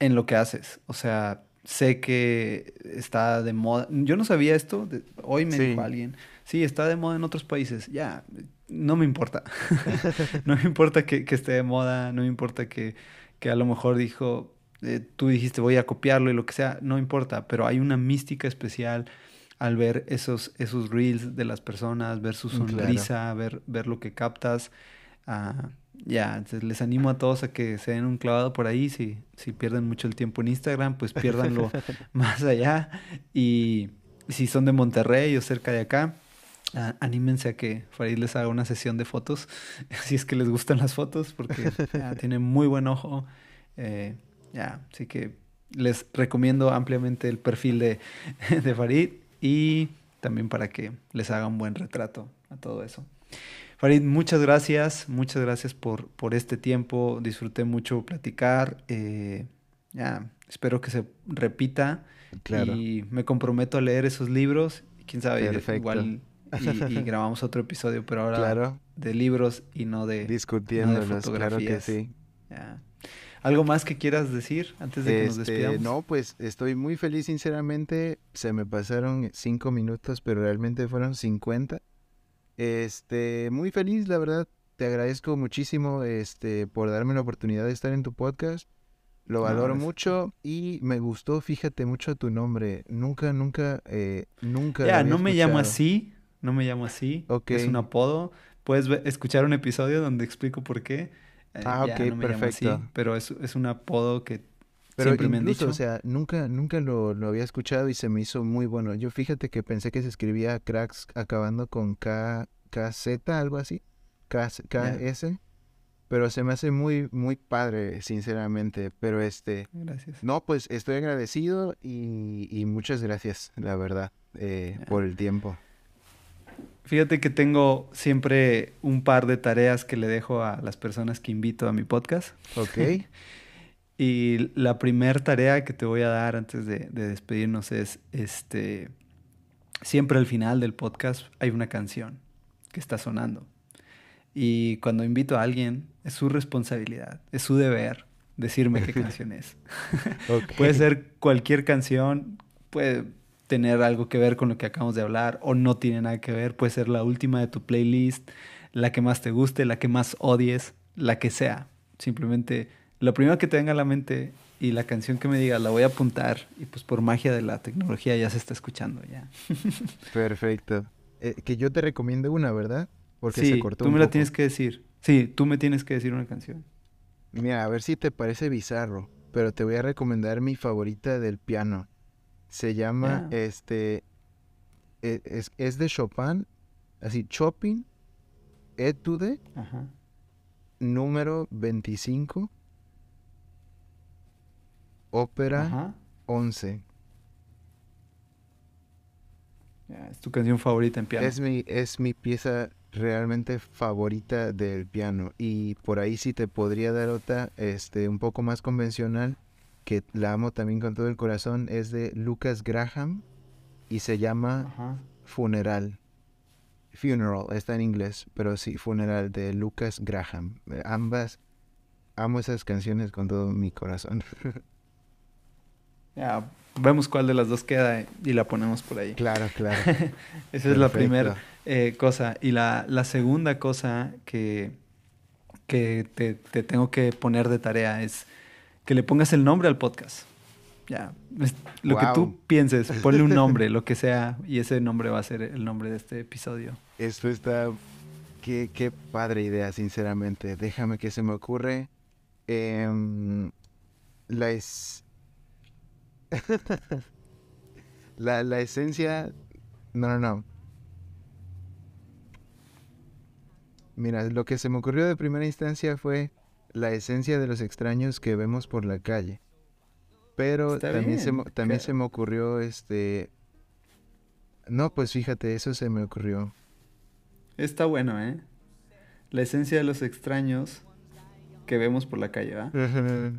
en lo que haces. O sea, sé que está de moda. Yo no sabía esto, hoy me dijo alguien, sí, está de moda en otros países, ya, no me importa. [LAUGHS] no me importa que, esté de moda, no me importa que, que a lo mejor dijo, eh, tú dijiste voy a copiarlo y lo que sea, no importa, pero hay una mística especial al ver esos, esos reels de las personas, ver su sonrisa, ver, ver lo que captas. Uh, ya, les animo a todos a que se den un clavado por ahí. Si, si pierden mucho el tiempo en Instagram, pues piérdanlo [LAUGHS] más allá. Y si son de Monterrey o cerca de acá, anímense a que Farid les haga una sesión de fotos, [LAUGHS] si es que les gustan las fotos, porque [LAUGHS] tiene muy buen ojo. Eh, ya, así que les recomiendo ampliamente el perfil de, de Farid y también para que les haga un buen retrato a todo eso. Farid, muchas gracias, muchas gracias por, por este tiempo. Disfruté mucho platicar. Eh, ya, espero que se repita. Claro. Y me comprometo a leer esos libros. Quién sabe, igual y, [LAUGHS] grabamos otro episodio, pero ahora de libros y no de discutiéndolos, claro que sí. ¿Algo más que quieras decir antes de que nos este, despidamos? No, pues estoy muy feliz, sinceramente. Se me pasaron cinco minutos, pero realmente fueron cincuenta. Este, muy feliz, la verdad. Te agradezco muchísimo este, por darme la oportunidad de estar en tu podcast. Lo valoro mucho y me gustó, fíjate mucho tu nombre. Nunca, nunca, eh, nunca. Ya, no me llamo así, no me llamo así. Es un apodo. Puedes escuchar un episodio donde explico por qué. Eh, ah, ok, perfecto. pero es, es un apodo que Pero Siempre me han incluso, dicho. o sea, nunca, nunca lo, lo había escuchado y se me hizo muy bueno. Yo fíjate que pensé que se escribía cracks acabando con K, KZ, algo así. K, KS. Pero se me hace muy, muy padre, sinceramente. Pero este, Gracias. no, pues estoy agradecido y, y muchas gracias, la verdad, eh, Ya. por el tiempo. Fíjate que tengo siempre un par de tareas que le dejo a las personas que invito a mi podcast. ¿Ok? [LAUGHS] Y la primera tarea que te voy a dar antes de, de despedirnos es, este, siempre al final del podcast hay una canción que está sonando. Y cuando invito a alguien, es su responsabilidad, es su deber decirme qué [LAUGHS] canción es. Ok. [LAUGHS] Puede ser cualquier canción, puede tener algo que ver con lo que acabamos de hablar o no tiene nada que ver, puede ser la última de tu playlist, la que más te guste, la que más odies, la que sea. Simplemente lo primero que te venga a la mente y la canción que me digas la voy a apuntar y pues por magia de la tecnología ya se está escuchando ya. [LAUGHS] Perfecto. Eh, que yo te recomiende una, ¿verdad? Porque sí, se cortó tú un me la poco. tienes que decir. Sí, tú me tienes que decir una canción. Mira, a ver si te parece bizarro, pero te voy a recomendar mi favorita del piano. Se llama, Ya. este, e- es, es de Chopin, así, Chopin, Etude, Ajá. número 25, ópera Ajá. 11. Ya, es tu canción favorita en piano. Es mi, es mi pieza realmente favorita del piano. Y por ahí sí te podría dar otra, este, un poco más convencional, que la amo también con todo el corazón, es de Lucas Graham y se llama Ajá. Funeral. Funeral, está en inglés, pero sí, Funeral de Lucas Graham. Eh, Ambas, amo esas canciones con todo mi corazón. [LAUGHS] Ya, vemos cuál de las dos queda y la ponemos por ahí. claro, claro. [LAUGHS] Esa es la primera eh, cosa. Y la, la segunda cosa que, que te, te tengo que poner de tarea es que le pongas el nombre al podcast. Ya, lo que tú pienses, ponle un nombre, [LAUGHS] lo que sea, y ese nombre va a ser el nombre de este episodio. Esto está. Qué, qué padre idea, sinceramente. Déjame que se me ocurre. Em, la es. [LAUGHS] la, la esencia. No, no, no. Mira, lo que se me ocurrió de primera instancia fue la esencia de los extraños que vemos por la calle. Pero Está también, se, bien, también se me ocurrió este. No, pues fíjate, eso se me ocurrió. Está bueno, ¿eh? La esencia de los extraños que vemos por la calle, ¿va? [LAUGHS]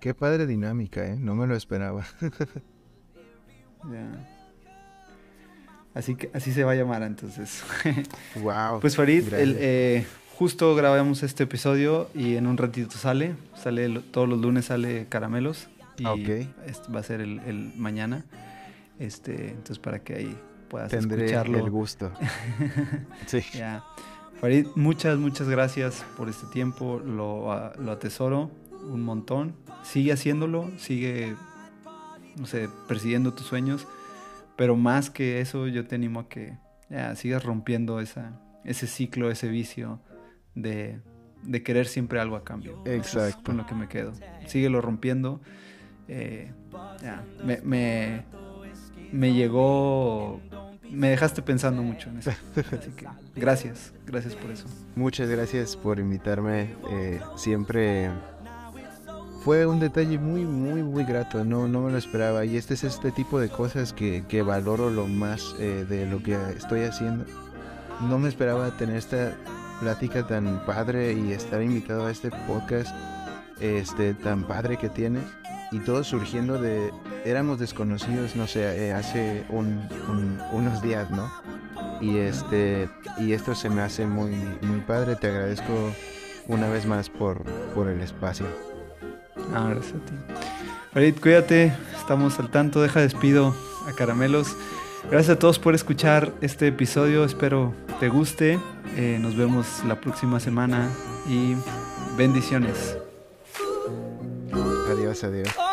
Qué padre dinámica, ¿eh? No me lo esperaba. [LAUGHS] Ya. Así que así se va a llamar entonces. [LAUGHS] wow. Pues Farid, el, eh, justo grabamos este episodio y en un ratito sale, sale todos los lunes sale Caramelos y Ah, este va a ser el, el mañana, este, entonces para que ahí puedas Tendré escucharlo. el gusto. [LAUGHS] Sí. Farid, muchas, muchas gracias por este tiempo, lo, a- lo atesoro un montón, sigue haciéndolo, sigue, no sé, persiguiendo tus sueños, pero más que eso yo te animo a que sigas rompiendo esa, ese ciclo, ese vicio de, de querer siempre algo a cambio. Eso es Exacto. con lo que me quedo. Síguelo rompiendo. eh, ya, me, me, me llegó, me dejaste pensando mucho en eso. Así que gracias, gracias por eso. Muchas gracias por invitarme. eh, siempre fue un detalle muy, muy, muy grato. No, no me lo esperaba. Y este es este tipo de cosas que, que valoro lo más eh, de lo que estoy haciendo. No me esperaba tener esta plática tan padre y estar invitado a este podcast este tan padre que tienes. Y todo surgiendo de... Éramos desconocidos, no sé, eh, hace un- un- unos días, ¿no? Y este y esto se me hace muy muy padre. Te agradezco una vez más por, por el espacio. Ah, gracias a ti. Farid, cuídate, estamos al tanto, deja despido a Caramelos. Gracias a todos por escuchar este episodio, espero te guste. Eh, nos vemos la próxima semana y bendiciones. Adiós, adiós.